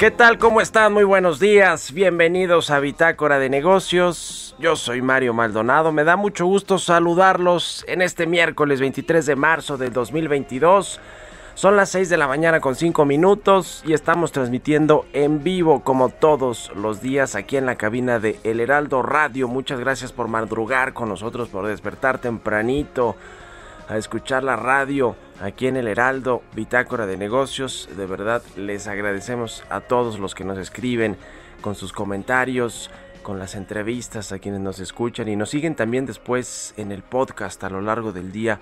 ¿Qué tal? ¿Cómo están? Muy buenos días. Bienvenidos a Bitácora de Negocios. Yo soy Mario Maldonado. Me da mucho gusto saludarlos en este miércoles 23 de marzo del 2022. Son las 6 de la mañana con 5 minutos y estamos transmitiendo en vivo como todos los días aquí en la cabina de El Heraldo Radio. Muchas gracias por madrugar con nosotros, por despertar tempranito a escuchar la radio aquí en el Heraldo, Bitácora de Negocios. De verdad les agradecemos a todos los que nos escriben con sus comentarios, con las entrevistas, a quienes nos escuchan y nos siguen también después en el podcast a lo largo del día,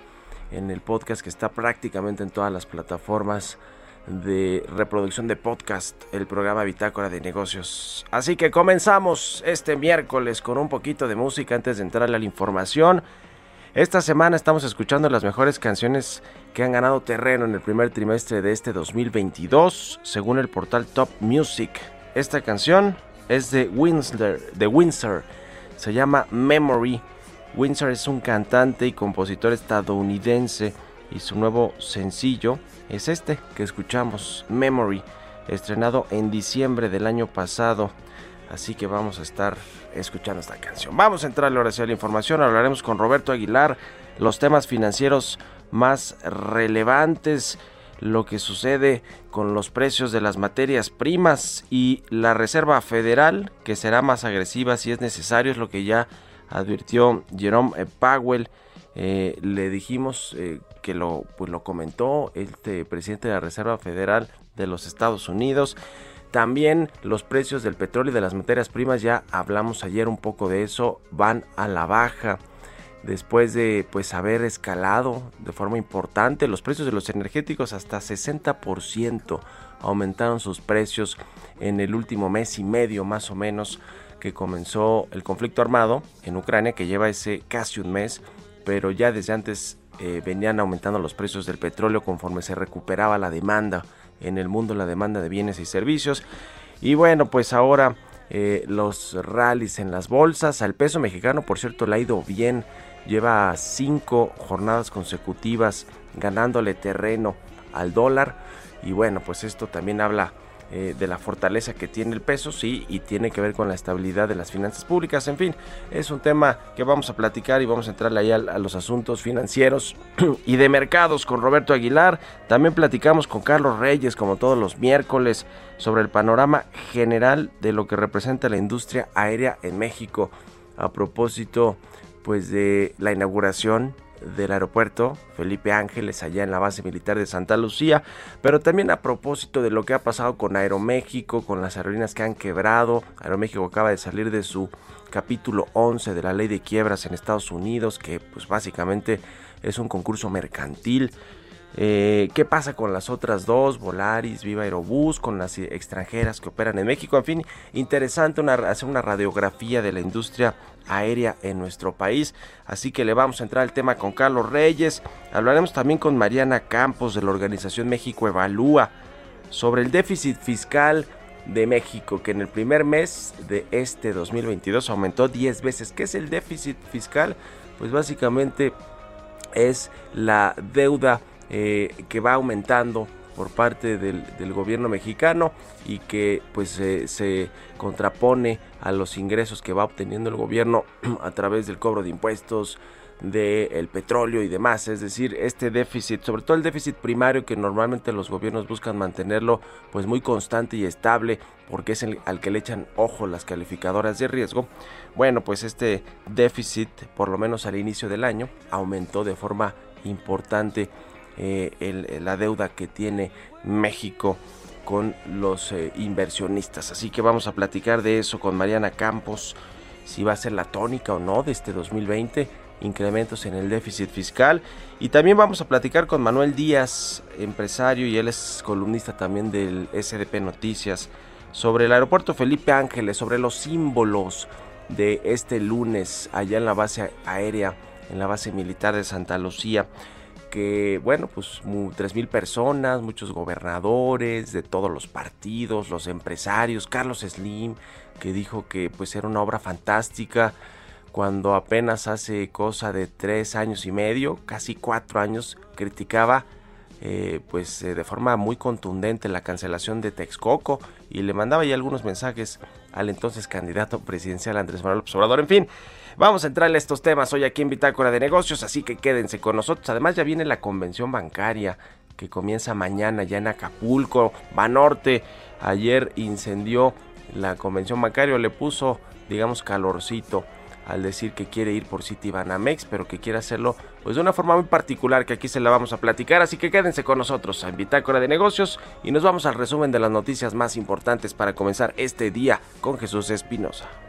en el podcast que está prácticamente en todas las plataformas de reproducción de podcast, el programa Bitácora de Negocios. Así que comenzamos este miércoles con un poquito de música antes de entrar a la información. Esta semana estamos escuchando las mejores canciones que han ganado terreno en el primer trimestre de este 2022, según el portal Top Music. Esta canción es de Windsor, de. Se llama Memory. Windsor es un cantante y compositor estadounidense y su nuevo sencillo es este que escuchamos, Memory, estrenado en diciembre del año pasado. Así que vamos a estar escuchando esta canción. Vamos a entrar ahora sí a la información. Hablaremos con Roberto Aguilar los temas financieros más relevantes, lo que sucede con los precios de las materias primas y la Reserva Federal, que será más agresiva si es necesario, es lo que ya advirtió Jerome Powell. Eh, le dijimos eh, que lo, pues lo comentó este presidente de la Reserva Federal de los Estados Unidos. También los precios del petróleo y de las materias primas, ya hablamos ayer un poco de eso, van a la baja. Después de pues haber escalado de forma importante los precios de los energéticos hasta 60% aumentaron sus precios en el último mes y medio más o menos que comenzó el conflicto armado en Ucrania que lleva ese casi un mes, pero ya desde antes eh, venían aumentando los precios del petróleo conforme se recuperaba la demanda en el mundo, la demanda de bienes y servicios. Y bueno, pues ahora eh, los rallies en las bolsas, al peso mexicano por cierto le ha ido bien, lleva cinco jornadas consecutivas ganándole terreno al dólar. Y bueno, pues esto también habla eh, de la fortaleza que tiene el peso, sí, y tiene que ver con la estabilidad de las finanzas públicas. En fin, es un tema que vamos a platicar y vamos a entrar ahí a, a los asuntos financieros y de mercados con Roberto Aguilar. También platicamos con Carlos Reyes, como todos los miércoles, sobre el panorama general de lo que representa la industria aérea en México. A propósito, pues de la inauguración del aeropuerto Felipe Ángeles allá en la base militar de Santa Lucía, pero también a propósito de lo que ha pasado con Aeroméxico, con las aerolíneas que han quebrado. Aeroméxico acaba de salir de su capítulo 11 de la ley de quiebras en Estados Unidos, que pues básicamente es un concurso mercantil. Eh, ¿Qué pasa con las otras dos? Volaris, Viva Aerobús, con las extranjeras que operan en México. En fin, interesante hacer una radiografía de la industria aérea en nuestro país. Así que le vamos a entrar al tema con Carlos Reyes. Hablaremos también con Mariana Campos de la organización México Evalúa sobre el déficit fiscal de México, que en el primer mes de este 2022 aumentó 10 veces. ¿Qué es el déficit fiscal? Pues básicamente es la deuda eh, que va aumentando por parte del, gobierno mexicano y que pues se contrapone a los ingresos que va obteniendo el gobierno a través del cobro de impuestos, del petróleo y demás. Es decir, este déficit, sobre todo el déficit primario que normalmente los gobiernos buscan mantenerlo pues muy constante y estable porque es al que le echan ojo las calificadoras de riesgo. Bueno, pues este déficit, por lo menos al inicio del año, aumentó de forma importante eh, la deuda que tiene México con los eh, inversionistas. Así que vamos a platicar de eso con Mariana Campos, si va a ser la tónica o no de este 2020, incrementos en el déficit fiscal. Y también vamos a platicar con Manuel Díaz, empresario y él es columnista también del SDP Noticias, sobre el aeropuerto Felipe Ángeles, sobre los símbolos de este lunes allá en la base aérea, en la base militar de Santa Lucía que, bueno, pues mil personas, muchos gobernadores de todos los partidos, los empresarios, Carlos Slim, que dijo que pues era una obra fantástica cuando apenas hace cosa de tres años y medio, casi cuatro años, criticaba eh, pues eh, de forma muy contundente la cancelación de Texcoco y le mandaba ya algunos mensajes al entonces candidato presidencial Andrés Manuel López. En fin, vamos a entrarle a estos temas hoy aquí en Bitácora de Negocios, así que quédense con nosotros. Además ya viene la convención bancaria que comienza mañana ya en Acapulco, Banorte. Ayer incendió la convención bancaria, le puso, digamos, calorcito al decir que quiere ir por Citibanamex, pero que quiere hacerlo pues de una forma muy particular que aquí se la vamos a platicar, así que quédense con nosotros en Bitácora de Negocios y nos vamos al resumen de las noticias más importantes para comenzar este día con Jesús Espinosa.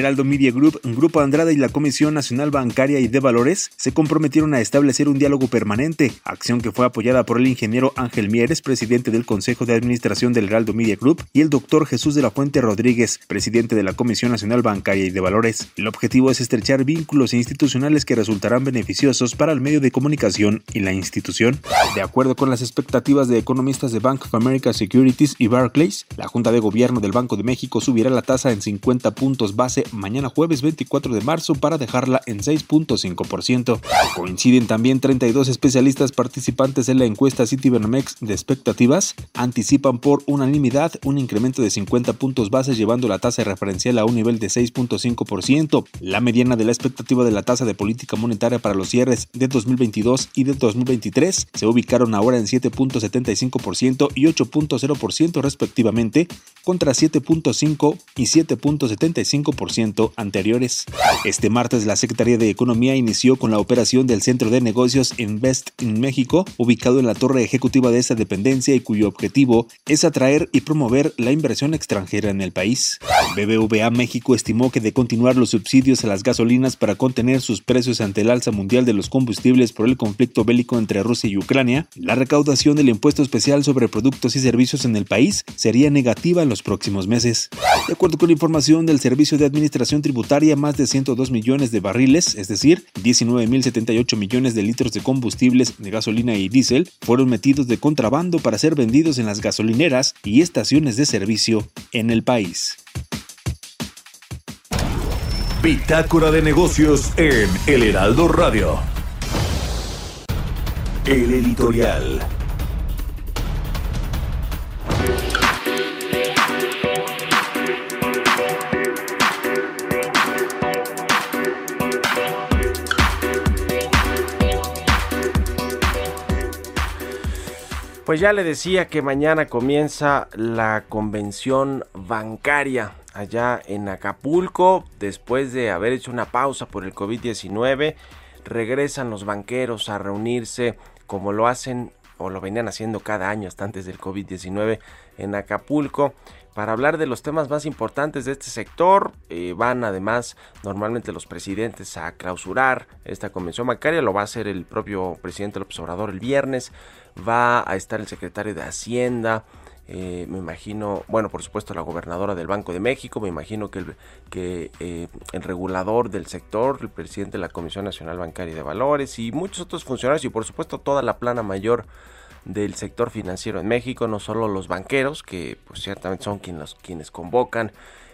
Heraldo Media Group, Grupo Andrade y la Comisión Nacional Bancaria y de Valores se comprometieron a establecer un diálogo permanente, acción que fue apoyada por el ingeniero Ángel Mieres, presidente del Consejo de Administración del Heraldo Media Group, y el doctor Jesús de la Fuente Rodríguez, presidente de la Comisión Nacional Bancaria y de Valores. El objetivo es estrechar vínculos institucionales que resultarán beneficiosos para el medio de comunicación y la institución. De acuerdo con las expectativas de economistas de Bank of America Securities y Barclays, la Junta de Gobierno del Banco de México subirá la tasa en 50 puntos base mañana jueves 24 de marzo para dejarla en 6.5%. Coinciden también 32 especialistas participantes en la encuesta Citibanamex de expectativas. Anticipan por unanimidad un incremento de 50 puntos base llevando la tasa referencial a un nivel de 6.5%. La mediana de la expectativa de la tasa de política monetaria para los cierres de 2022 y de 2023 se ubicaron ahora en 7.75% y 8.0% respectivamente contra 7.5 y 7.75% anteriores. Este martes la Secretaría de Economía inició con la operación del Centro de Negocios Invest en México, ubicado en la torre ejecutiva de esta dependencia y cuyo objetivo es atraer y promover la inversión extranjera en el país. BBVA México estimó que de continuar los subsidios a las gasolinas para contener sus precios ante el alza mundial de los combustibles por el conflicto bélico entre Rusia y Ucrania, la recaudación del impuesto especial sobre productos y servicios en el país sería negativa los próximos meses. Con información del Servicio de Administración Tributaria, más de 102 millones de barriles, es decir, 19.078 millones de litros de combustibles de gasolina y diésel, fueron metidos de contrabando para ser vendidos en las gasolineras y estaciones de servicio en el país. Bitácora de negocios en El Heraldo Radio. El editorial. Pues ya le decía que mañana comienza la convención bancaria allá en Acapulco. Después de haber hecho una pausa por el COVID-19, regresan los banqueros a reunirse como lo hacen o lo venían haciendo cada año hasta antes del COVID-19 en Acapulco para hablar de los temas más importantes de este sector. Eh, van además normalmente los presidentes a clausurar esta convención bancaria, lo va a hacer el propio presidente López Obrador el viernes va a estar el secretario de Hacienda, eh, me imagino, bueno, por supuesto la gobernadora del Banco de México, me imagino que, el, que eh, el regulador del sector, el presidente de la Comisión Nacional Bancaria de Valores y muchos otros funcionarios y por supuesto toda la plana mayor del sector financiero en México, no solo los banqueros, que pues ciertamente son quienes, quienes convocan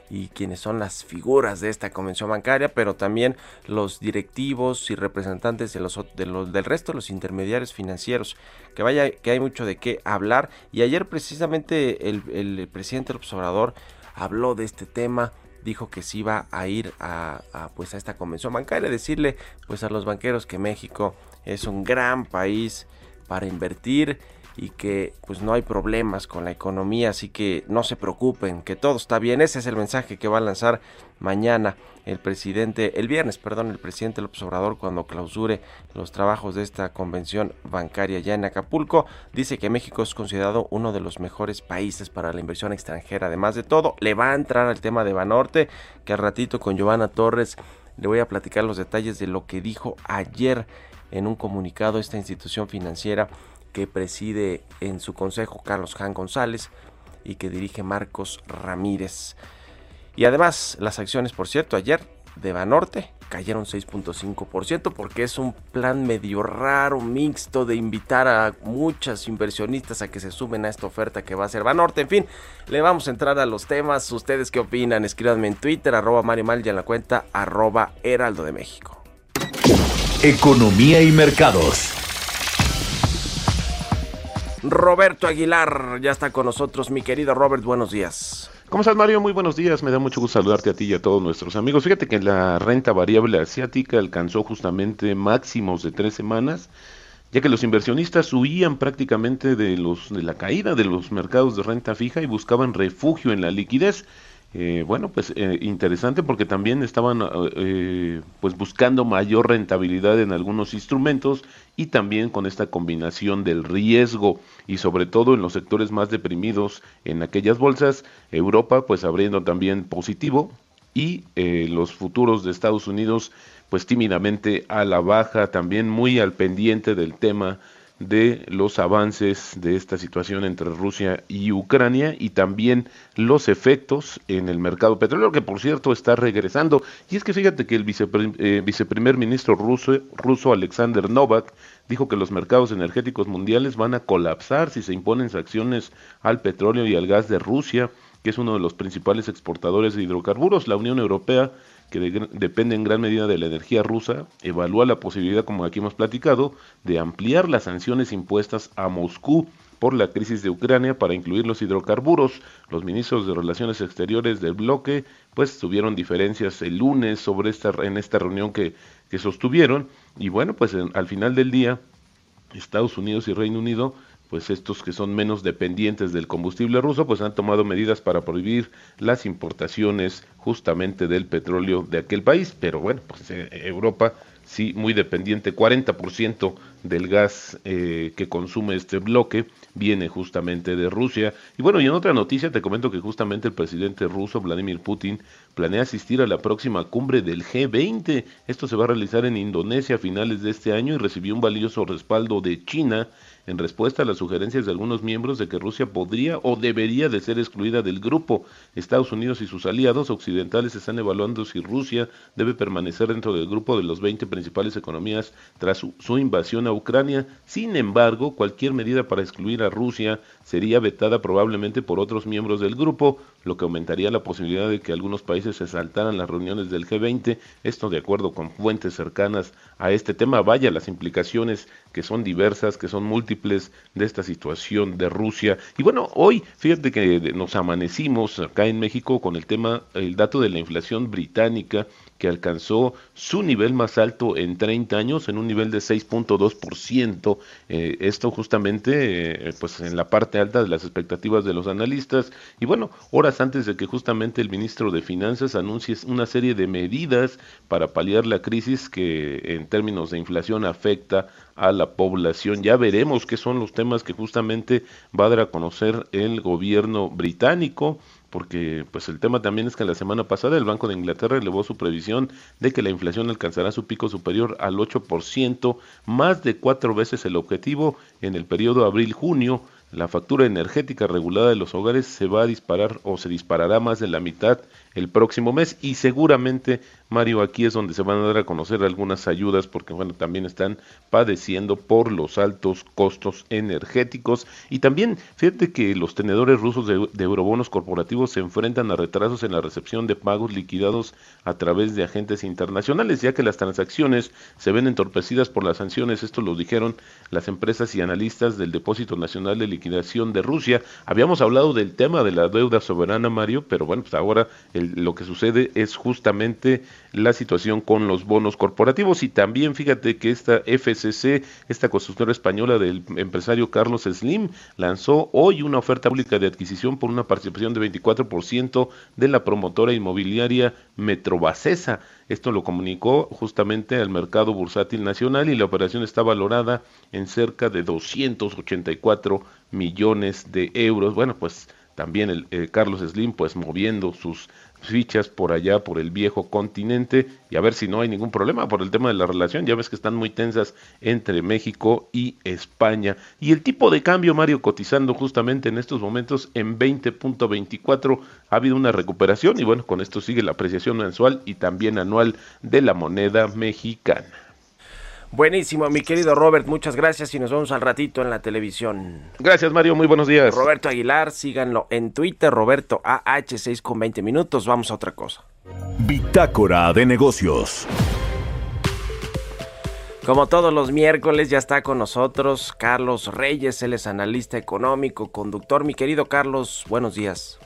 y quienes son las figuras de esta convención bancaria, pero también los directivos y representantes de los, de los, del resto de los intermediarios financieros. Que vaya, que hay mucho de qué hablar. Y ayer precisamente el, el presidente López Obrador habló de este tema dijo que se iba a ir a, a, pues a esta convención bancaria, decirle pues a los banqueros que México es un gran país para invertir y que pues no hay problemas con la economía, así que no se preocupen, que todo está bien. Ese es el mensaje que va a lanzar mañana el presidente, el viernes, perdón, el presidente López Obrador cuando clausure los trabajos de esta convención bancaria ya en Acapulco. Dice que México es considerado uno de los mejores países para la inversión extranjera. Además de todo, le va a entrar al tema de Banorte, que al ratito con Giovanna Torres le voy a platicar los detalles de lo que dijo ayer en un comunicado esta institución financiera que preside en su consejo Carlos Jan González y que dirige Marcos Ramírez. Y además, las acciones, por cierto, ayer de Banorte cayeron 6.5% porque es un plan medio raro, mixto de invitar a muchas inversionistas a que se sumen a esta oferta que va a ser Banorte. En fin, le vamos a entrar a los temas. ¿Ustedes qué opinan? Escríbanme en Twitter, arroba Mario Mal y en la cuenta arroba Heraldo de México. Economía y mercados. Roberto Aguilar ya está con nosotros. Mi querido Robert, buenos días. ¿Cómo estás, Mario? Muy buenos días. Me da mucho gusto saludarte a ti y a todos nuestros amigos. Fíjate que la renta variable asiática alcanzó justamente máximos de tres semanas, ya que los inversionistas huían prácticamente de, los, de la caída de los mercados de renta fija y buscaban refugio en la liquidez. Eh, bueno, pues eh, interesante porque también estaban eh, pues buscando mayor rentabilidad en algunos instrumentos y también con esta combinación del riesgo y sobre todo en los sectores más deprimidos en aquellas bolsas, Europa pues abriendo también positivo y los futuros de Estados Unidos pues tímidamente a la baja, también muy al pendiente del tema de los avances de esta situación entre Rusia y Ucrania y también los efectos en el mercado petrolero, que por cierto está regresando. Y es que fíjate que el eh, viceprimer ministro ruso, ruso Alexander Novak dijo que los mercados energéticos mundiales van a colapsar si se imponen sanciones al petróleo y al gas de Rusia, que es uno de los principales exportadores de hidrocarburos. La Unión Europea que de, depende en gran medida de la energía rusa, evalúa la posibilidad, como aquí hemos platicado, de ampliar las sanciones impuestas a Moscú por la crisis de Ucrania para incluir los hidrocarburos. Los ministros de Relaciones Exteriores del bloque pues tuvieron diferencias el lunes sobre esta en esta reunión que, que sostuvieron y bueno, pues en, al final del día Estados Unidos y Reino Unido pues estos que son menos dependientes del combustible ruso, pues han tomado medidas para prohibir las importaciones justamente del petróleo de aquel país, pero bueno, pues eh, Europa sí muy dependiente, 40% del gas eh, que consume este bloque viene justamente de Rusia. Y bueno, y en otra noticia te comento que justamente el presidente ruso Vladimir Putin planea asistir a la próxima cumbre del G20. Esto se va a realizar en Indonesia a finales de este año y recibió un valioso respaldo de China en respuesta a las sugerencias de algunos miembros de que Rusia podría o debería de ser excluida del grupo. Estados Unidos y sus aliados occidentales están evaluando si Rusia debe permanecer dentro del grupo de los 20 principales economías tras su, su invasión a Ucrania. Sin embargo, cualquier medida para excluir a Rusia sería vetada probablemente por otros miembros del grupo, lo que aumentaría la posibilidad de que algunos países se saltaran las reuniones del G20, esto de acuerdo con fuentes cercanas a este tema, vaya las implicaciones que son diversas, que son múltiples de esta situación de Rusia. Y bueno, hoy fíjate que nos amanecimos acá en México con el tema, el dato de la inflación británica que alcanzó su nivel más alto en 30 años, en un nivel de 6.2%. Eh, esto justamente, eh, pues en la parte alta de las expectativas de los analistas. Y bueno, horas antes de que justamente el ministro de Finanzas anuncie una serie de medidas para paliar la crisis que en términos de inflación afecta a la población. Ya veremos qué son los temas que justamente va a dar a conocer el gobierno británico porque pues el tema también es que la semana pasada el Banco de Inglaterra elevó su previsión de que la inflación alcanzará su pico superior al 8%, más de cuatro veces el objetivo en el periodo abril-junio. La factura energética regulada de los hogares se va a disparar o se disparará más de la mitad el próximo mes. Y seguramente Mario aquí es donde se van a dar a conocer algunas ayudas porque bueno también están padeciendo por los altos costos energéticos. Y también fíjate que los tenedores rusos de, eurobonos corporativos se enfrentan a retrasos en la recepción de pagos liquidados a través de agentes internacionales ya que las transacciones se ven entorpecidas por las sanciones. Esto lo dijeron las empresas y analistas del Depósito Nacional de Liquidación de Rusia. Habíamos hablado del tema de la deuda soberana Mario pero bueno pues ahora el lo que sucede es justamente la situación con los bonos corporativos y también fíjate que esta FCC, esta constructora española del empresario Carlos Slim, lanzó hoy una oferta pública de adquisición por una participación de 24% de la promotora inmobiliaria Metrobacesa. Esto lo comunicó justamente al mercado bursátil nacional y la operación está valorada en cerca de 284 millones de euros. Bueno, pues también el eh, Carlos Slim pues moviendo sus fichas por allá, por el viejo continente, y a ver si no hay ningún problema por el tema de la relación. Ya ves que están muy tensas entre México y España. Y el tipo de cambio, Mario, cotizando justamente en estos momentos en 20.24, ha habido una recuperación y bueno, con esto sigue la apreciación mensual y también anual de la moneda mexicana. Buenísimo, mi querido Robert, muchas gracias y nos vemos al ratito en la televisión. Gracias, Mario, muy buenos días. Roberto Aguilar, síganlo en Twitter, Roberto AH6 con 20 minutos. Vamos a otra cosa. Bitácora de negocios. Como todos los miércoles ya está con nosotros Carlos Reyes, él es analista económico, conductor. Mi querido Carlos, buenos días.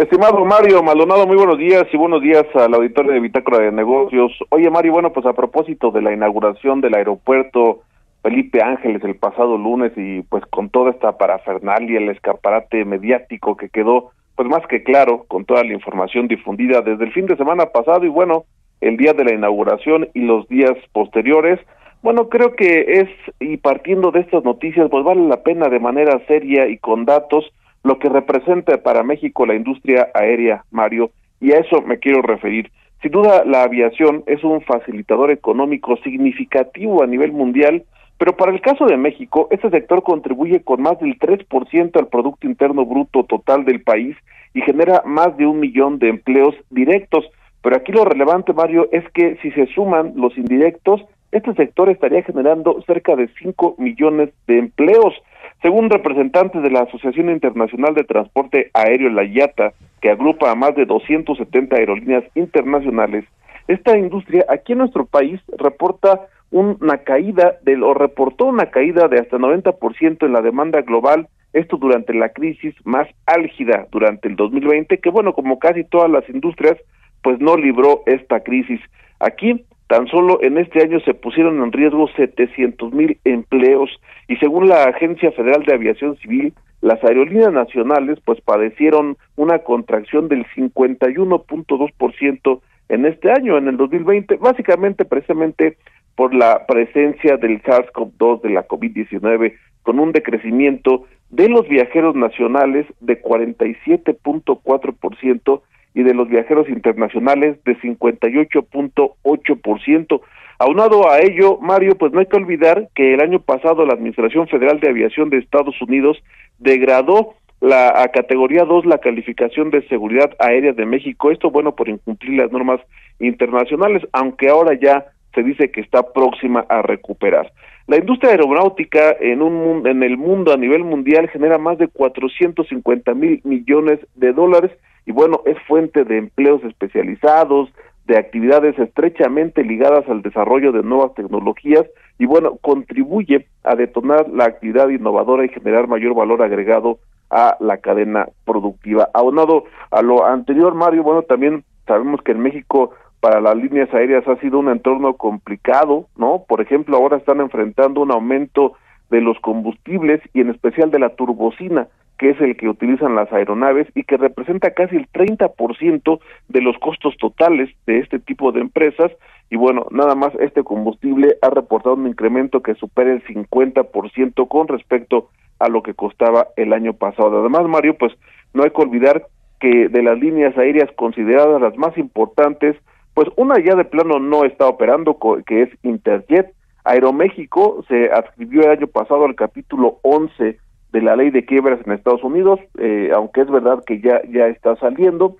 Estimado Mario Maldonado, muy buenos días y buenos días al auditorio de Bitácora de Negocios. Oye Mario, bueno, pues a propósito de la inauguración del aeropuerto Felipe Ángeles el pasado lunes y pues con toda esta parafernalia, el escaparate mediático que quedó pues más que claro con toda la información difundida desde el fin de semana pasado y bueno, el día de la inauguración y los días posteriores, bueno, creo que es, y partiendo de estas noticias, pues vale la pena de manera seria y con datos, lo que representa para México la industria aérea, Mario, y a eso me quiero referir. Sin duda, la aviación es un facilitador económico significativo a nivel mundial, pero para el caso de México, este sector contribuye con más del 3% al Producto Interno Bruto total del país y genera más de un millón de empleos directos. Pero aquí lo relevante, Mario, es que si se suman los indirectos, este sector estaría generando cerca de 5 millones de empleos. Según representantes de la Asociación Internacional de Transporte Aéreo, la IATA, que agrupa a más de 270 aerolíneas internacionales, esta industria aquí en nuestro país reporta una caída del o reportó una caída de hasta 90% en la demanda global, esto durante la crisis más álgida durante el 2020, que bueno, como casi todas las industrias, pues no libró esta crisis. Aquí Tan solo en este año se pusieron en riesgo 700 mil empleos y según la Agencia Federal de Aviación Civil, las aerolíneas nacionales pues padecieron una contracción del 51.2% en este año, en el 2020, básicamente precisamente por la presencia del SARS-CoV-2 de la COVID-19 con un decrecimiento de los viajeros nacionales de 47.4% y de los viajeros internacionales de 58.8%. Aunado a ello, Mario, pues no hay que olvidar que el año pasado la Administración Federal de Aviación de Estados Unidos degradó la a categoría 2 la calificación de seguridad aérea de México, esto bueno por incumplir las normas internacionales, aunque ahora ya se dice que está próxima a recuperar. La industria aeronáutica en un en el mundo a nivel mundial genera más de 450 mil millones de dólares y bueno, es fuente de empleos especializados, de actividades estrechamente ligadas al desarrollo de nuevas tecnologías y bueno, contribuye a detonar la actividad innovadora y generar mayor valor agregado a la cadena productiva. Aunado a lo anterior, Mario, bueno, también sabemos que en México para las líneas aéreas ha sido un entorno complicado, ¿no? Por ejemplo, ahora están enfrentando un aumento de los combustibles y en especial de la turbocina, que es el que utilizan las aeronaves y que representa casi el 30% de los costos totales de este tipo de empresas. Y bueno, nada más este combustible ha reportado un incremento que supera el 50% con respecto a lo que costaba el año pasado. Además, Mario, pues no hay que olvidar que de las líneas aéreas consideradas las más importantes, pues una ya de plano no está operando, que es Interjet. Aeroméxico se adscribió el año pasado al capítulo 11 de la ley de quiebras en Estados Unidos, eh, aunque es verdad que ya, ya está saliendo.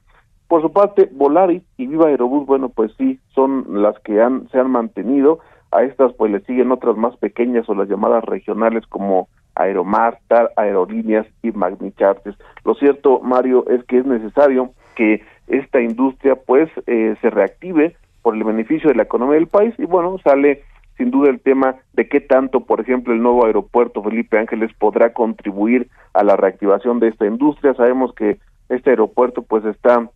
Por su parte, Volaris y Viva Aerobús, bueno, pues sí, son las que han, se han mantenido. A estas pues le siguen otras más pequeñas o las llamadas regionales como Aeromar, Aerolíneas y Magnichartes. Lo cierto, Mario, es que es necesario que esta industria pues eh, se reactive por el beneficio de la economía del país y bueno, sale sin duda el tema de qué tanto, por ejemplo, el nuevo aeropuerto Felipe Ángeles podrá contribuir a la reactivación de esta industria. Sabemos que este aeropuerto pues está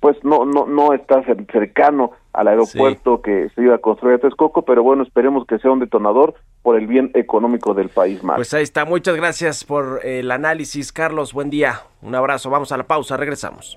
pues no no no está cercano al aeropuerto que se iba a construir a Texcoco, pero bueno, esperemos que sea un detonador por el bien económico del país más. Pues ahí está, muchas gracias por el análisis, Carlos, buen día, un abrazo, vamos a la pausa, regresamos.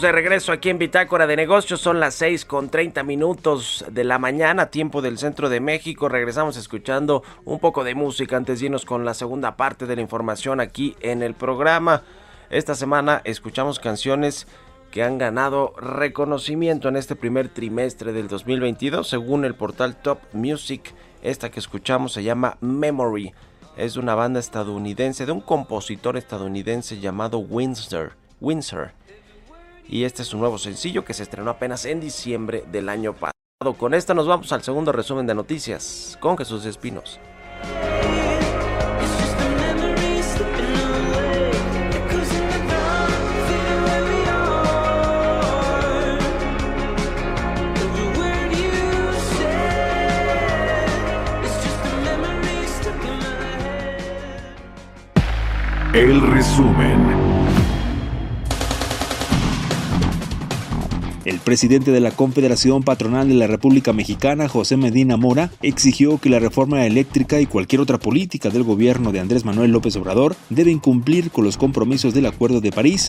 De regreso aquí en Bitácora de Negocios. Son las 6 con 30 minutos de la mañana, tiempo del centro de México. Regresamos escuchando un poco de música antes de irnos con la segunda parte de la información aquí en el programa. Esta semana escuchamos canciones que han ganado reconocimiento en este primer trimestre del 2022 según el portal Top Music. Esta que escuchamos se llama Memory. Es una banda estadounidense de un compositor estadounidense llamado Windsor. Windsor y este es un nuevo sencillo que se estrenó apenas en diciembre del año pasado. Con esta nos vamos al segundo resumen de noticias con Jesús Espinos. El resumen. El presidente de la Confederación Patronal de la República Mexicana, José Medina Mora, exigió que la reforma eléctrica y cualquier otra política del gobierno de Andrés Manuel López Obrador deben cumplir con los compromisos del Acuerdo de París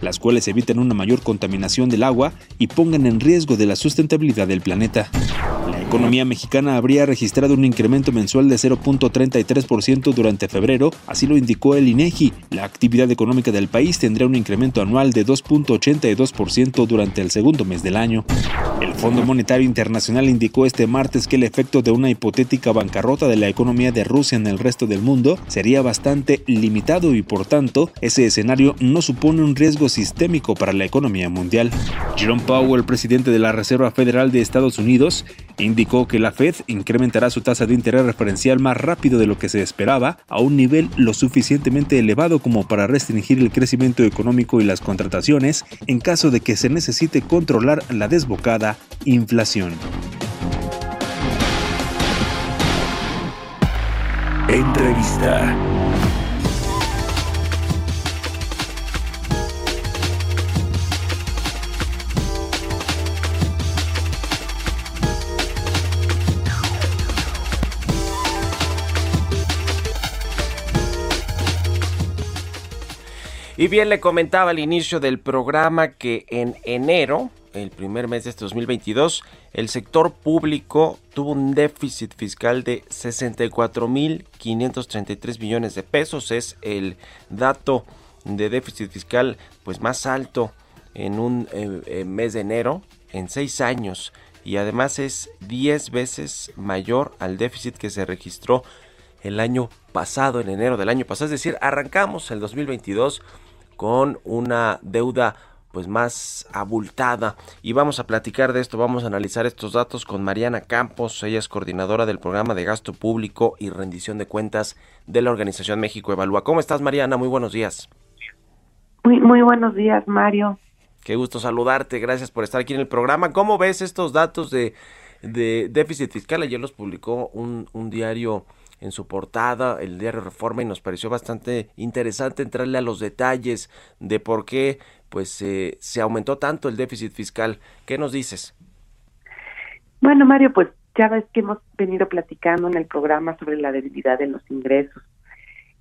Las cuales eviten una mayor contaminación del agua y pongan en riesgo de la sustentabilidad del planeta. La economía mexicana habría registrado un incremento mensual de 0.33% durante febrero, así lo indicó el INEGI. La actividad económica del país tendría un incremento anual de 2.82% durante el segundo mes del año. El Fondo Monetario Internacional indicó este martes que el efecto de una hipotética bancarrota de la economía de Rusia en el resto del mundo sería bastante limitado y por tanto ese escenario no supone un riesgo sistémico para la economía mundial. Jerome Powell, presidente de la Reserva Federal de Estados Unidos, indicó que la Fed incrementará su tasa de interés referencial más rápido de lo que se esperaba, a un nivel lo suficientemente elevado como para restringir el crecimiento económico y las contrataciones en caso de que se necesite controlar la desbocada inflación. Entrevista. Y bien, le comentaba al inicio del programa que en enero, el primer mes de este 2022, el sector público tuvo un déficit fiscal de 64.533 millones de pesos. Es el dato de déficit fiscal pues más alto en un eh, eh, mes de enero en seis años y además es 10 veces mayor al déficit que se registró el año pasado, en enero del año pasado. Es decir, arrancamos el 2022 con una deuda pues más abultada y vamos a platicar de esto, vamos a analizar estos datos con Mariana Campos, ella es coordinadora del programa de gasto público y rendición de cuentas de la organización México Evalúa. ¿Cómo estás Mariana? Muy buenos días. Muy, muy buenos días Mario. Qué gusto saludarte, gracias por estar aquí en el programa. ¿Cómo ves estos datos de, de déficit fiscal? Ayer los publicó un, un diario en su portada, el diario Reforma, y nos pareció bastante interesante entrarle a los detalles de por qué pues eh, se aumentó tanto el déficit fiscal. ¿Qué nos dices? Bueno, Mario, pues ya ves que hemos venido platicando en el programa sobre la debilidad de los ingresos.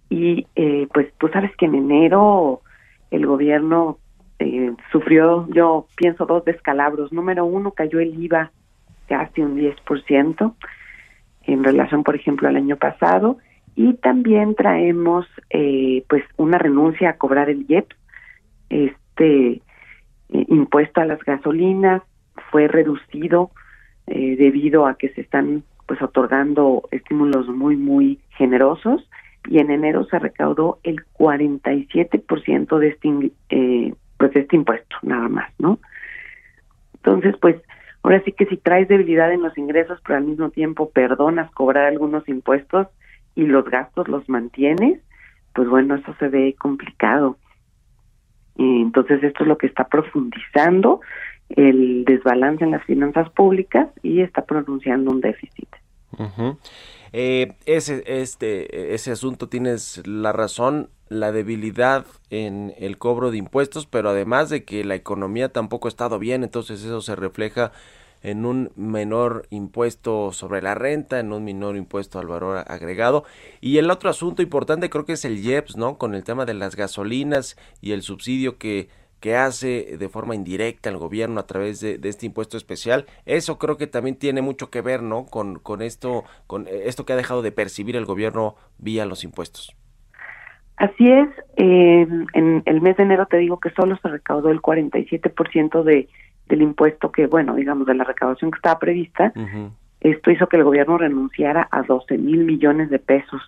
Y eh, pues tú sabes que en enero el gobierno eh, sufrió, yo pienso, dos descalabros. Número uno, cayó el IVA casi un 10% en relación, por ejemplo, al año pasado. Y también traemos eh, pues una renuncia a cobrar el IEP, este eh, impuesto a las gasolinas fue reducido eh, debido a que se están pues otorgando estímulos muy muy generosos y en enero se recaudó el 47% de este eh, pues de este impuesto nada más, ¿no? Entonces, pues Ahora sí que si traes debilidad en los ingresos, pero al mismo tiempo perdonas cobrar algunos impuestos y los gastos los mantienes, pues bueno, eso se ve complicado. Entonces esto es lo que está profundizando el desbalance en las finanzas públicas y está pronunciando un déficit. eh, ese, este, ese asunto tienes la razón la debilidad en el cobro de impuestos, pero además de que la economía tampoco ha estado bien, entonces eso se refleja en un menor impuesto sobre la renta, en un menor impuesto al valor agregado. Y el otro asunto importante creo que es el IEPS, ¿no? Con el tema de las gasolinas y el subsidio que, que hace de forma indirecta el gobierno a través de, de, este impuesto especial. Eso creo que también tiene mucho que ver, ¿no? Con, con esto, con esto que ha dejado de percibir el gobierno vía los impuestos. Así es, eh, en el mes de enero te digo que solo se recaudó el 47% de, del impuesto que, bueno, digamos, de la recaudación que estaba prevista. Uh -huh. Esto hizo que el gobierno renunciara a 12 mil millones de pesos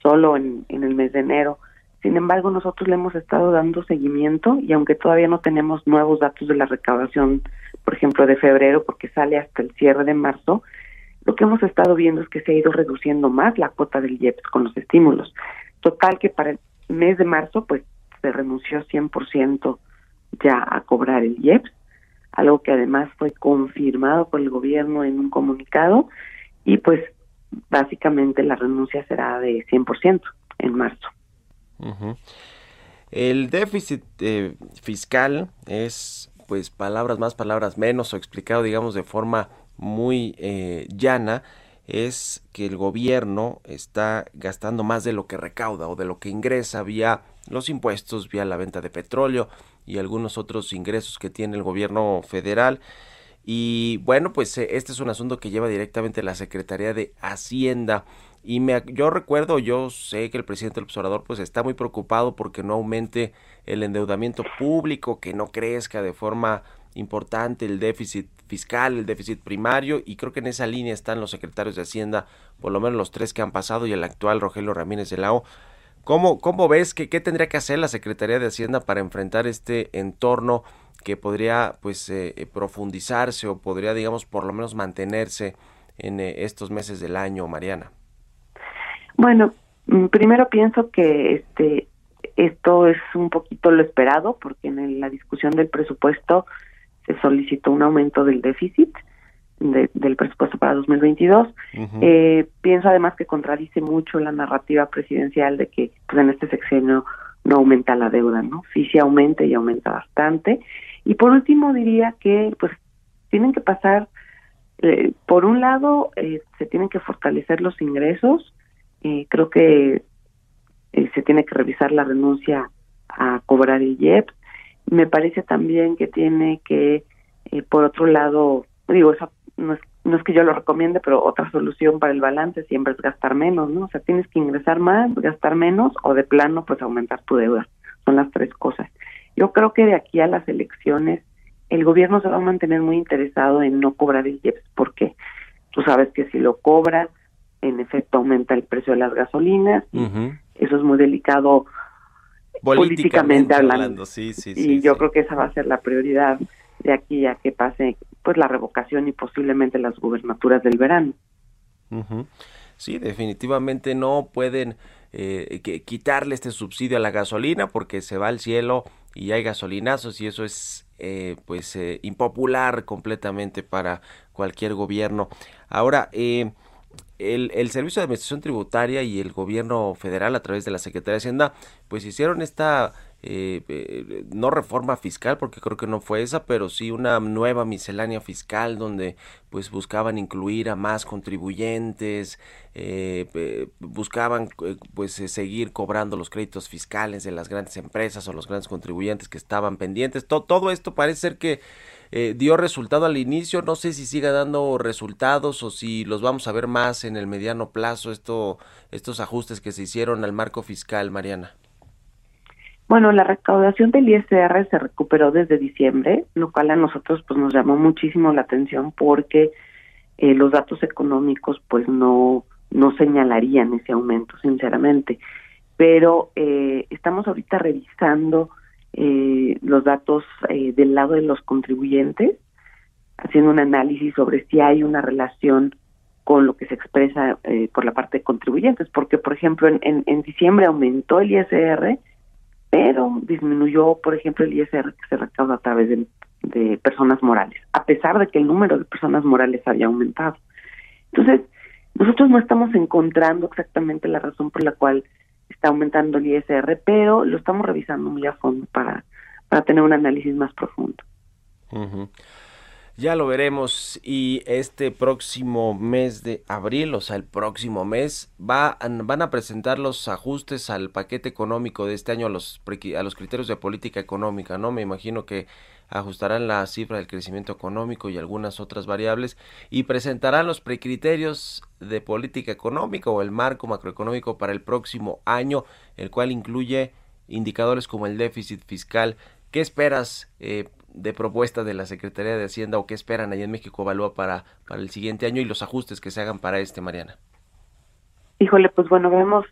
solo en, en el mes de enero. Sin embargo, nosotros le hemos estado dando seguimiento y aunque todavía no tenemos nuevos datos de la recaudación, por ejemplo, de febrero, porque sale hasta el cierre de marzo, lo que hemos estado viendo es que se ha ido reduciendo más la cuota del IEPS con los estímulos. Total que para el mes de marzo pues se renunció 100% ya a cobrar el IEPS, algo que además fue confirmado por el gobierno en un comunicado y pues básicamente la renuncia será de 100% en marzo. El déficit eh, fiscal es pues palabras más, palabras menos o explicado digamos de forma muy eh, llana es que el gobierno está gastando más de lo que recauda o de lo que ingresa vía los impuestos, vía la venta de petróleo y algunos otros ingresos que tiene el gobierno federal. Y bueno, pues eh, este es un asunto que lleva directamente la Secretaría de Hacienda. Y me, yo recuerdo, yo sé que el presidente del observador pues está muy preocupado porque no aumente el endeudamiento público, que no crezca de forma importante el déficit fiscal, el déficit primario, y creo que en esa línea están los secretarios de Hacienda, por lo menos los tres que han pasado y el actual Rogelio Ramírez de Lao. ¿Cómo, cómo ves que qué tendría que hacer la Secretaría de Hacienda para enfrentar este entorno que podría pues eh, eh, profundizarse o podría digamos por lo menos mantenerse en eh, estos meses del año, Mariana? Bueno, mm, primero pienso que este esto es un poquito lo esperado porque en la discusión del presupuesto se solicitó un aumento del déficit del presupuesto para 2022. eh, pienso además que contradice mucho la narrativa presidencial de que pues, en este sexenio no aumenta la deuda, ¿no? Sí, sí aumenta y aumenta bastante. Y por último diría que pues tienen que pasar, eh, por un lado, eh, se tienen que fortalecer los ingresos. Eh, creo que eh, se tiene que revisar la renuncia a cobrar el IEP. Me parece también que tiene que, eh, por otro lado, digo, eso no es, no es que yo lo recomiende, pero otra solución para el balance siempre es gastar menos, ¿no? O sea, tienes que ingresar más, gastar menos o de plano, pues aumentar tu deuda. Son las tres cosas. Yo creo que de aquí a las elecciones el gobierno se va a mantener muy interesado en no cobrar el IEPS porque tú sabes que si lo cobra, en efecto aumenta el precio de las gasolinas. Eso es muy delicado políticamente, hablando. Sí, sí, y sí, yo sí. creo que esa va a ser la prioridad de aquí a que pase pues la revocación y posiblemente las gubernaturas del verano. Sí, definitivamente no pueden eh, que- quitarle este subsidio a la gasolina porque se va al cielo y hay gasolinazos y eso es eh, pues eh, impopular completamente para cualquier gobierno. Ahora, eh, el, el Servicio de Administración Tributaria y el gobierno federal a través de la Secretaría de Hacienda pues hicieron esta eh, eh, no reforma fiscal porque creo que no fue esa pero sí una nueva miscelánea fiscal donde pues buscaban incluir a más contribuyentes eh, buscaban eh, pues seguir cobrando los créditos fiscales de las grandes empresas o los grandes contribuyentes que estaban pendientes. To- todo esto parece ser que eh, dio resultado al inicio. No sé si siga dando resultados o si los vamos a ver más en el mediano plazo, esto, estos ajustes que se hicieron al marco fiscal, Mariana. Bueno, la recaudación del ISR se recuperó desde diciembre, lo cual a nosotros pues nos llamó muchísimo la atención porque eh, los datos económicos pues no no señalarían ese aumento, sinceramente. Pero eh, estamos ahorita revisando eh, los datos eh, del lado de los contribuyentes, haciendo un análisis sobre si hay una relación con lo que se expresa eh, por la parte de contribuyentes, porque por ejemplo en, en, en diciembre aumentó el ISR, pero disminuyó, por ejemplo, el ISR que se recauda a través de, de personas morales, a pesar de que el número de personas morales había aumentado. Entonces, nosotros no estamos encontrando exactamente la razón por la cual está aumentando el ISR, pero lo estamos revisando muy a fondo para, para tener un análisis más profundo. Ujú. Ya lo veremos y este próximo mes de abril, o sea, el próximo mes, va, van a presentar los ajustes al paquete económico de este año a los, a los criterios de política económica, ¿no? Me imagino que ajustarán la cifra del crecimiento económico y algunas otras variables y presentarán los precriterios de política económica o el marco macroeconómico para el próximo año, el cual incluye indicadores como el déficit fiscal. ¿Qué esperas eh, de propuesta de la Secretaría de Hacienda o qué esperan allá en México Evalúa para, para el siguiente año y los ajustes que se hagan para este, Mariana? Híjole, pues bueno, vemos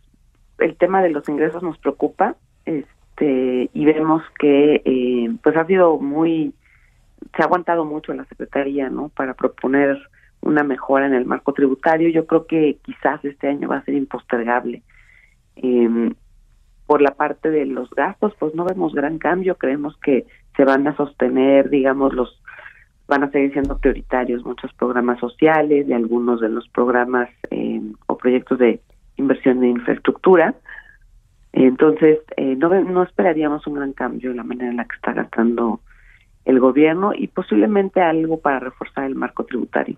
el tema de los ingresos nos preocupa, este, y vemos que eh, pues ha sido muy, se ha aguantado mucho la Secretaría, ¿no? Para proponer una mejora en el marco tributario. Yo creo que quizás este año va a ser impostergable. Eh, por la parte de los gastos, pues no vemos gran cambio, creemos que se van a sostener, digamos, los van a seguir siendo prioritarios muchos programas sociales y algunos de los programas eh, o proyectos de inversión en infraestructura. Entonces, eh, no, no esperaríamos un gran cambio en la manera en la que está gastando el gobierno y posiblemente algo para reforzar el marco tributario.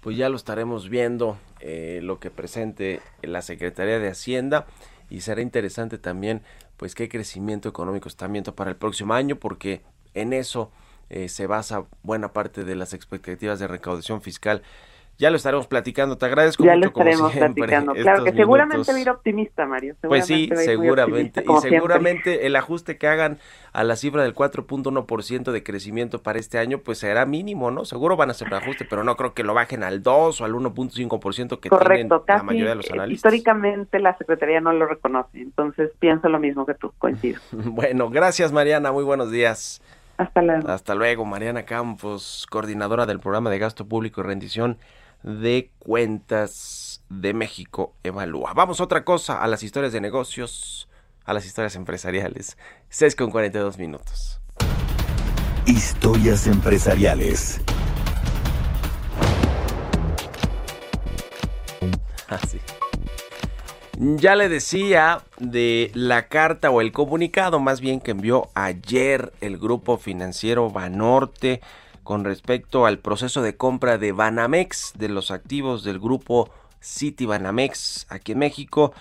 Pues ya lo estaremos viendo eh, lo que presente la Secretaría de Hacienda y será interesante también pues qué crecimiento económico están viendo para el próximo año porque en eso eh, se basa buena parte de las expectativas de recaudación fiscal. Ya lo estaremos platicando. Te agradezco Ya mucho lo estaremos como siempre. platicando. Claro que seguramente minutos. a ir optimista, Mario. Pues sí, Seguramente Y siempre. seguramente el ajuste que hagan a la cifra del 4.1% de crecimiento para este año, pues será mínimo, ¿no? Seguro van a hacer un ajuste, pero no creo que lo bajen al 2 o al 1.5% que tienen Correcto, la casi mayoría de los analistas. históricamente la Secretaría no lo reconoce, entonces pienso lo mismo que tú, coincido. Bueno, gracias Mariana, muy buenos días. Hasta luego. Hasta luego, Mariana Campos, coordinadora del programa de gasto público y rendición de cuentas de México Evalúa. Vamos a otra cosa, a las historias de negocios, a las historias empresariales. 6 con 42 minutos. Historias empresariales. Así. Ya le decía de la carta o el comunicado más bien que envió ayer el grupo financiero Banorte con respecto al proceso de compra de Banamex, de los activos del grupo City Banamex aquí en México.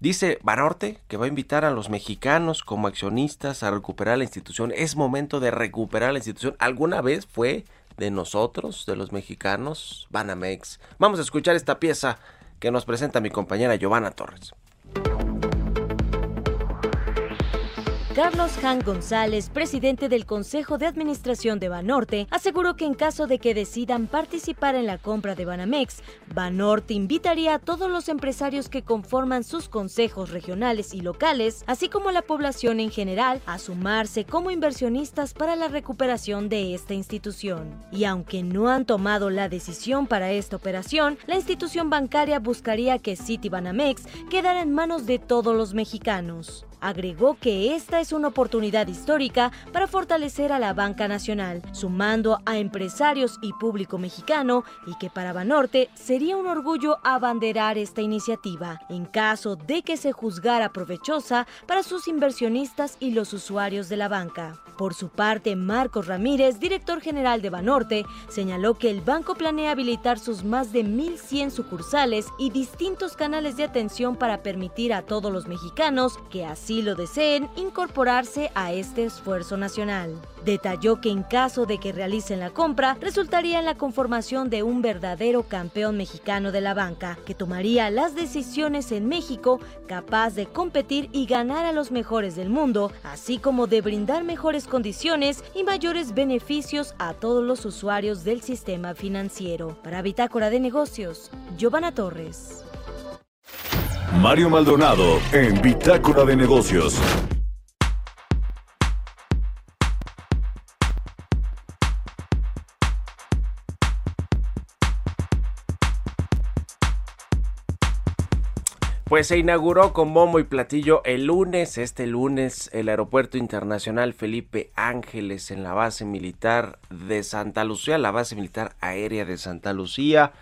Dice Banorte que va a invitar a los mexicanos como accionistas a recuperar la institución. Es momento de recuperar la institución. ¿Alguna vez fue de nosotros, de los mexicanos, Banamex? Vamos a escuchar esta pieza que nos presenta mi compañera Giovanna Torres. Carlos Han González, presidente del Consejo de Administración de Banorte, aseguró que en caso de que decidan participar en la compra de Banamex, Banorte invitaría a todos los empresarios que conforman sus consejos regionales y locales, así como a la población en general, a sumarse como inversionistas para la recuperación de esta institución. Y aunque no han tomado la decisión para esta operación, la institución bancaria buscaría que Citibanamex quedara en manos de todos los mexicanos. Agregó que esta es una oportunidad histórica para fortalecer a la banca nacional, sumando a empresarios y público mexicano, y que para Banorte sería un orgullo abanderar esta iniciativa, en caso de que se juzgara provechosa para sus inversionistas y los usuarios de la banca. Por su parte, Marcos Ramírez, director general de Banorte, señaló que el banco planea habilitar sus más de 1.100 sucursales y distintos canales de atención para permitir a todos los mexicanos que así lo deseen incorporarse a este esfuerzo nacional. Detalló que en caso de que realicen la compra, resultaría en la conformación de un verdadero campeón mexicano de la banca, que tomaría las decisiones en México, capaz de competir y ganar a los mejores del mundo, así como de brindar mejores condiciones y mayores beneficios a todos los usuarios del sistema financiero. Para Bitácora de Negocios, Giovanna Torres. Mario Maldonado en Bitácora de Negocios. Pues se inauguró con bombo y platillo el lunes, este lunes, el Aeropuerto Internacional Felipe Ángeles en la base militar de Santa Lucía, la base militar aérea de Santa Lucía.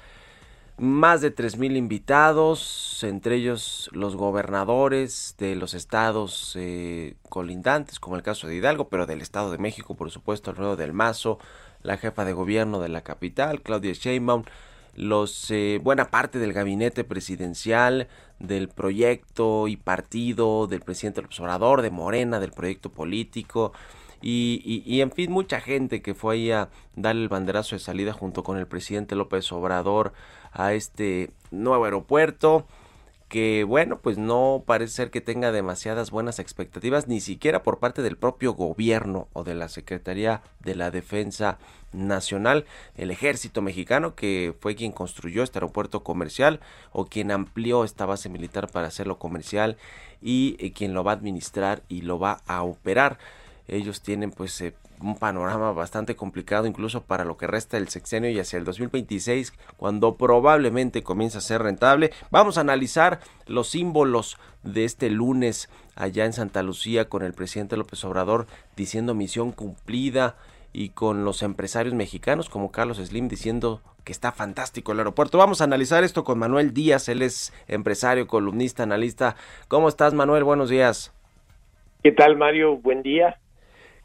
Más de 3.000 invitados, entre ellos los gobernadores de los estados eh, colindantes, como el caso de Hidalgo, pero del Estado de México, por supuesto, Alfredo del Mazo, la jefa de gobierno de la capital, Claudia Sheinbaum, los eh, buena parte del gabinete presidencial, del proyecto y partido del presidente López de Morena, del proyecto político, y, en fin, mucha gente que fue ahí a darle el banderazo de salida junto con el presidente López Obrador a este nuevo aeropuerto que bueno, pues no parece ser que tenga demasiadas buenas expectativas, ni siquiera por parte del propio gobierno o de la Secretaría de la Defensa Nacional, el ejército mexicano, que fue quien construyó este aeropuerto comercial o quien amplió esta base militar para hacerlo comercial y eh, quien lo va a administrar y lo va a operar. Ellos tienen pues eh, un panorama bastante complicado incluso para lo que resta del sexenio y hacia el 2026 cuando probablemente comienza a ser rentable. Vamos a analizar los símbolos de este lunes allá en Santa Lucía con el presidente López Obrador diciendo misión cumplida y con los empresarios mexicanos como Carlos Slim diciendo que está fantástico el aeropuerto. Vamos a analizar esto con Manuel Díaz, él es empresario, columnista, analista. ¿Cómo estás Manuel? Buenos días. ¿Qué tal Mario? Buen día.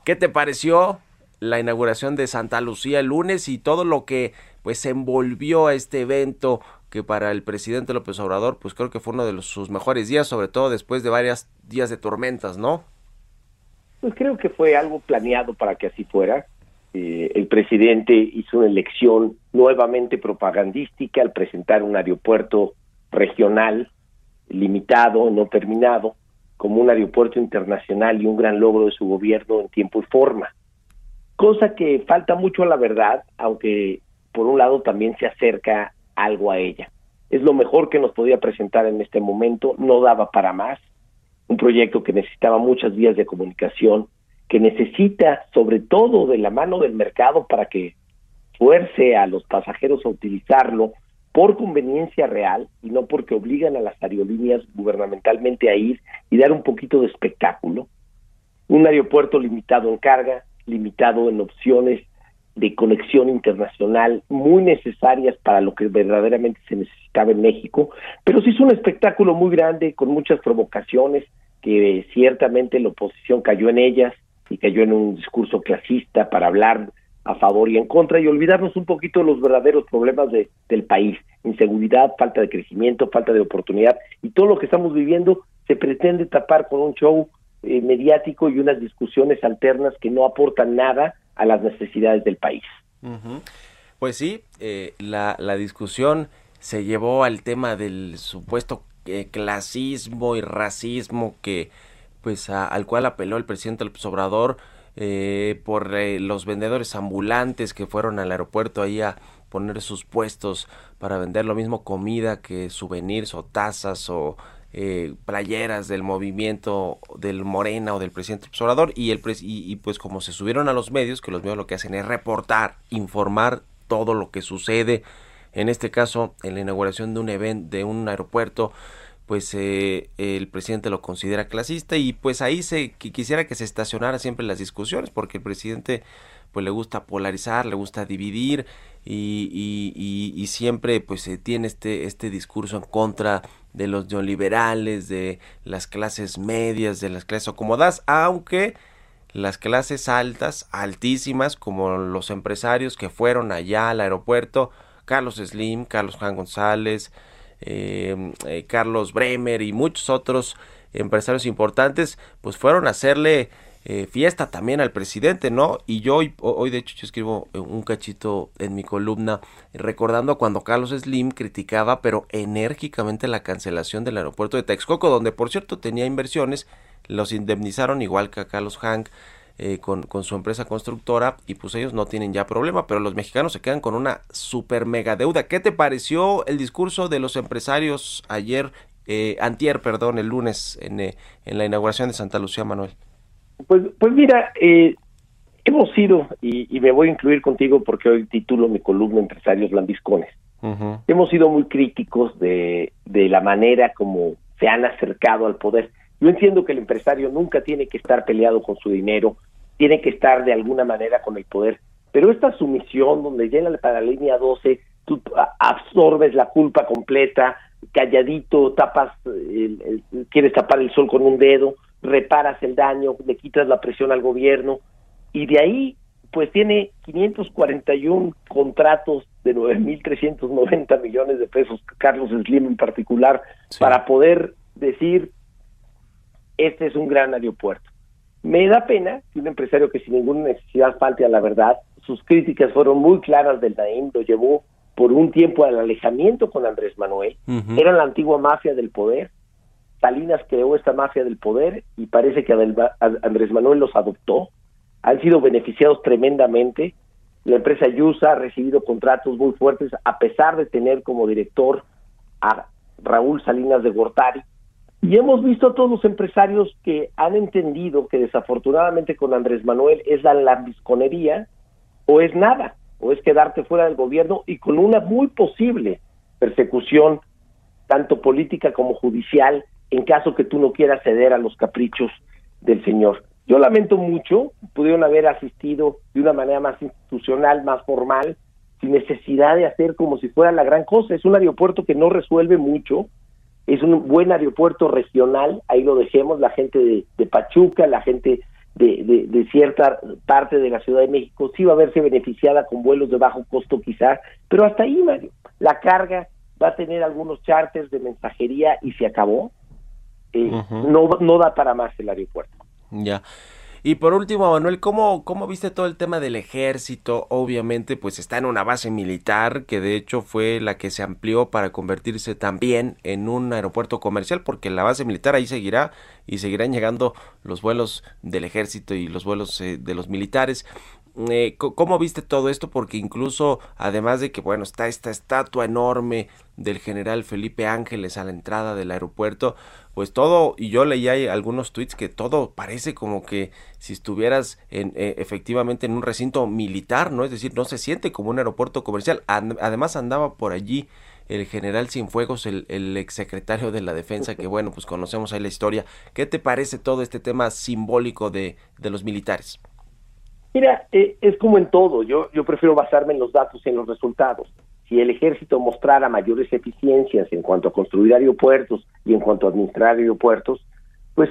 ¿Qué te pareció la inauguración de Santa Lucía el lunes y todo lo que pues envolvió a este evento que para el presidente López Obrador pues creo que fue uno de sus mejores días, sobre todo después de varios días de tormentas, ¿no? Pues creo que fue algo planeado para que así fuera. eh, el presidente hizo una elección nuevamente propagandística al presentar un aeropuerto regional limitado, no terminado, como un aeropuerto internacional y un gran logro de su gobierno en tiempo y forma. Cosa que falta mucho a la verdad, aunque por un lado también se acerca algo a ella. Es lo mejor que nos podía presentar en este momento, no daba para más. Un proyecto que necesitaba muchas vías de comunicación, que necesita sobre todo de la mano del mercado para que fuerce a los pasajeros a utilizarlo por conveniencia real y no porque obligan a las aerolíneas gubernamentalmente a ir y dar un poquito de espectáculo. Un aeropuerto limitado en carga, limitado en opciones de conexión internacional muy necesarias para lo que verdaderamente se necesitaba en México, pero sí es un espectáculo muy grande con muchas provocaciones que ciertamente la oposición cayó en ellas y cayó en un discurso clasista para hablar a favor y en contra y olvidarnos un poquito de los verdaderos problemas de, del país, inseguridad, falta de crecimiento, falta de oportunidad y todo lo que estamos viviendo se pretende tapar con un show eh, mediático y unas discusiones alternas que no aportan nada a las necesidades del país. Pues sí, eh, la, la discusión se llevó al tema del supuesto eh, clasismo y racismo que pues a, al cual apeló el presidente López Obrador eh, por eh, los vendedores ambulantes que fueron al aeropuerto ahí a poner sus puestos para vender lo mismo comida que souvenirs o tazas o eh, playeras del movimiento del Morena o del presidente Obrador. Y, el pres y, y, pues como se subieron a los medios, que los medios lo que hacen es reportar, informar todo lo que sucede, en este caso en la inauguración de un evento, de un aeropuerto, pues eh, el presidente lo considera clasista y pues ahí se que quisiera que se estacionara siempre las discusiones porque el presidente pues le gusta polarizar, le gusta dividir y, y, siempre pues tiene este, este discurso en contra de los neoliberales, de las clases medias, de las clases acomodadas, aunque las clases altas, altísimas, como los empresarios que fueron allá al aeropuerto, Carlos Slim, Carlos Juan González, eh, eh, Carlos Bremer y muchos otros empresarios importantes, pues fueron a hacerle eh, fiesta también al presidente, ¿no? Y yo hoy, de hecho yo escribo un cachito en mi columna recordando cuando Carlos Slim criticaba pero enérgicamente la cancelación del aeropuerto de Texcoco, donde por cierto tenía inversiones, los indemnizaron igual que a Carlos Hank eh, con, con, su empresa constructora y pues ellos no tienen ya problema, pero los mexicanos se quedan con una super mega deuda. ¿Qué te pareció el discurso de los empresarios ayer, eh, antier, perdón, el lunes en, eh, en, la inauguración de Santa Lucía, Manuel? Pues, pues mira, eh, hemos sido, y, y, me voy a incluir contigo porque hoy titulo mi columna Empresarios Lambiscones, uh -huh. hemos sido muy críticos de, de la manera como se han acercado al poder. Yo entiendo que el empresario nunca tiene que estar peleado con su dinero, tiene que estar de alguna manera con el poder, pero esta sumisión donde llega para la línea 12, tú absorbes la culpa completa, calladito, tapas, el, el, quieres tapar el sol con un dedo, reparas el daño, le quitas la presión al gobierno, y de ahí pues tiene 541 contratos de 9.390 millones de pesos, Carlos Slim en particular, sí. para poder decir este es un gran aeropuerto. Me da pena que un empresario que sin ninguna necesidad falte a la verdad, sus críticas fueron muy claras del Naim, lo llevó por un tiempo al alejamiento con Andrés Manuel, uh -huh. era la antigua mafia del poder, Salinas creó esta mafia del poder y parece que Andrés Manuel los adoptó, han sido beneficiados tremendamente, la empresa Yusa ha recibido contratos muy fuertes a pesar de tener como director a Raúl Salinas de Gortari, y hemos visto a todos los empresarios que han entendido que desafortunadamente con Andrés Manuel es la lambisconería o es nada, o es quedarte fuera del gobierno y con una muy posible persecución, tanto política como judicial, en caso que tú no quieras ceder a los caprichos del señor. Yo lamento mucho, pudieron haber asistido de una manera más institucional, más formal, sin necesidad de hacer como si fuera la gran cosa. Es un aeropuerto que no resuelve mucho, es un buen aeropuerto regional, ahí lo dejemos, la gente de, de Pachuca, la gente de, de, de, cierta parte de la Ciudad de México sí va a verse beneficiada con vuelos de bajo costo quizás, pero hasta ahí, Mario, la carga va a tener algunos charters de mensajería y se acabó, eh, uh -huh. no, no da para más el aeropuerto. Ya. Y por último, Manuel, ¿cómo, ¿cómo viste todo el tema del ejército? Obviamente, pues está en una base militar que de hecho fue la que se amplió para convertirse también en un aeropuerto comercial, porque la base militar ahí seguirá y seguirán llegando los vuelos del ejército y los vuelos eh, de los militares. Eh, ¿Cómo viste todo esto? Porque incluso, además de que, bueno, está esta estatua enorme del general Felipe Ángeles a la entrada del aeropuerto, pues todo, y yo leí ahí algunos tweets que todo parece como que si estuvieras en, eh, efectivamente en un recinto militar, ¿no? Es decir, no se siente como un aeropuerto comercial. además andaba por allí el general Cienfuegos, el, el exsecretario de la defensa, que bueno, pues conocemos ahí la historia. ¿Qué te parece todo este tema simbólico de, de los militares? Mira, eh, es como en todo, yo, prefiero basarme en los datos y en los resultados. Si el ejército mostrara mayores eficiencias en cuanto a construir aeropuertos y en cuanto a administrar aeropuertos, pues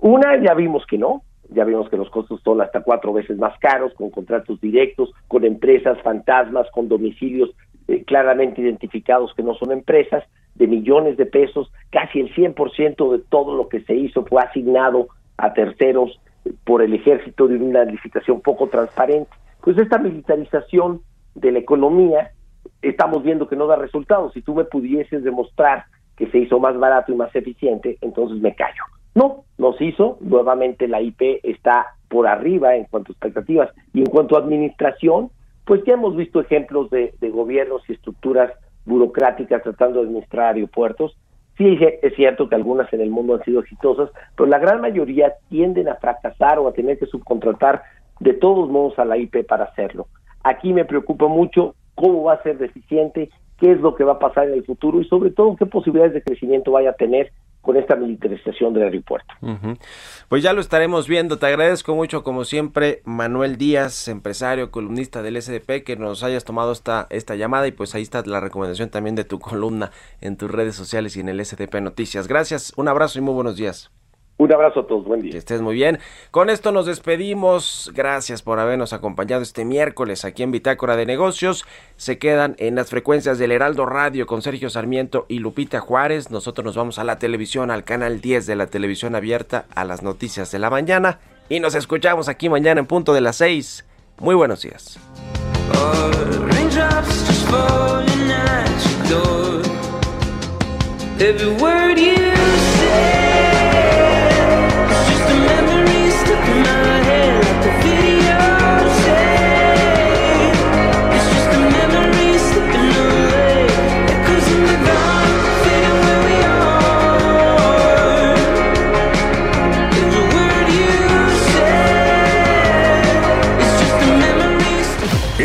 una ya vimos que no, ya vimos que los costos son hasta cuatro veces más caros, con contratos directos, con empresas fantasmas, con domicilios eh, claramente identificados que no son empresas, de millones de pesos, casi el 100% de todo lo que se hizo fue asignado a terceros por el ejército de una licitación poco transparente. Pues esta militarización de la economía estamos viendo que no da resultados. Si tú me pudieses demostrar que se hizo más barato y más eficiente, entonces me callo. No, no se hizo. Nuevamente la IP está por arriba en cuanto a expectativas. Y en cuanto a administración, pues ya hemos visto ejemplos de, de gobiernos y estructuras burocráticas tratando de administrar aeropuertos Sí, es cierto que algunas en el mundo han sido exitosas, pero la gran mayoría tienden a fracasar o a tener que subcontratar de todos modos a la IP para hacerlo. Aquí me preocupa mucho cómo va a ser deficiente, qué es lo que va a pasar en el futuro y sobre todo qué posibilidades de crecimiento vaya a tener con esta militarización del aeropuerto. Pues ya lo estaremos viendo. Te agradezco mucho, como siempre, Manuel Díaz, empresario, columnista del SDP, que nos hayas tomado esta, esta llamada y pues ahí está la recomendación también de tu columna en tus redes sociales y en el SDP Noticias. Gracias, un abrazo y muy buenos días. Un abrazo a todos, buen día. Que estés muy bien. Con esto nos despedimos. Gracias por habernos acompañado este miércoles aquí en Bitácora de Negocios. Se quedan en las frecuencias del Heraldo Radio con Sergio Sarmiento y Lupita Juárez. Nosotros nos vamos a la televisión, al canal 10 de la televisión abierta, a las noticias de la mañana. Y nos escuchamos aquí mañana en punto de las 6. Muy buenos días.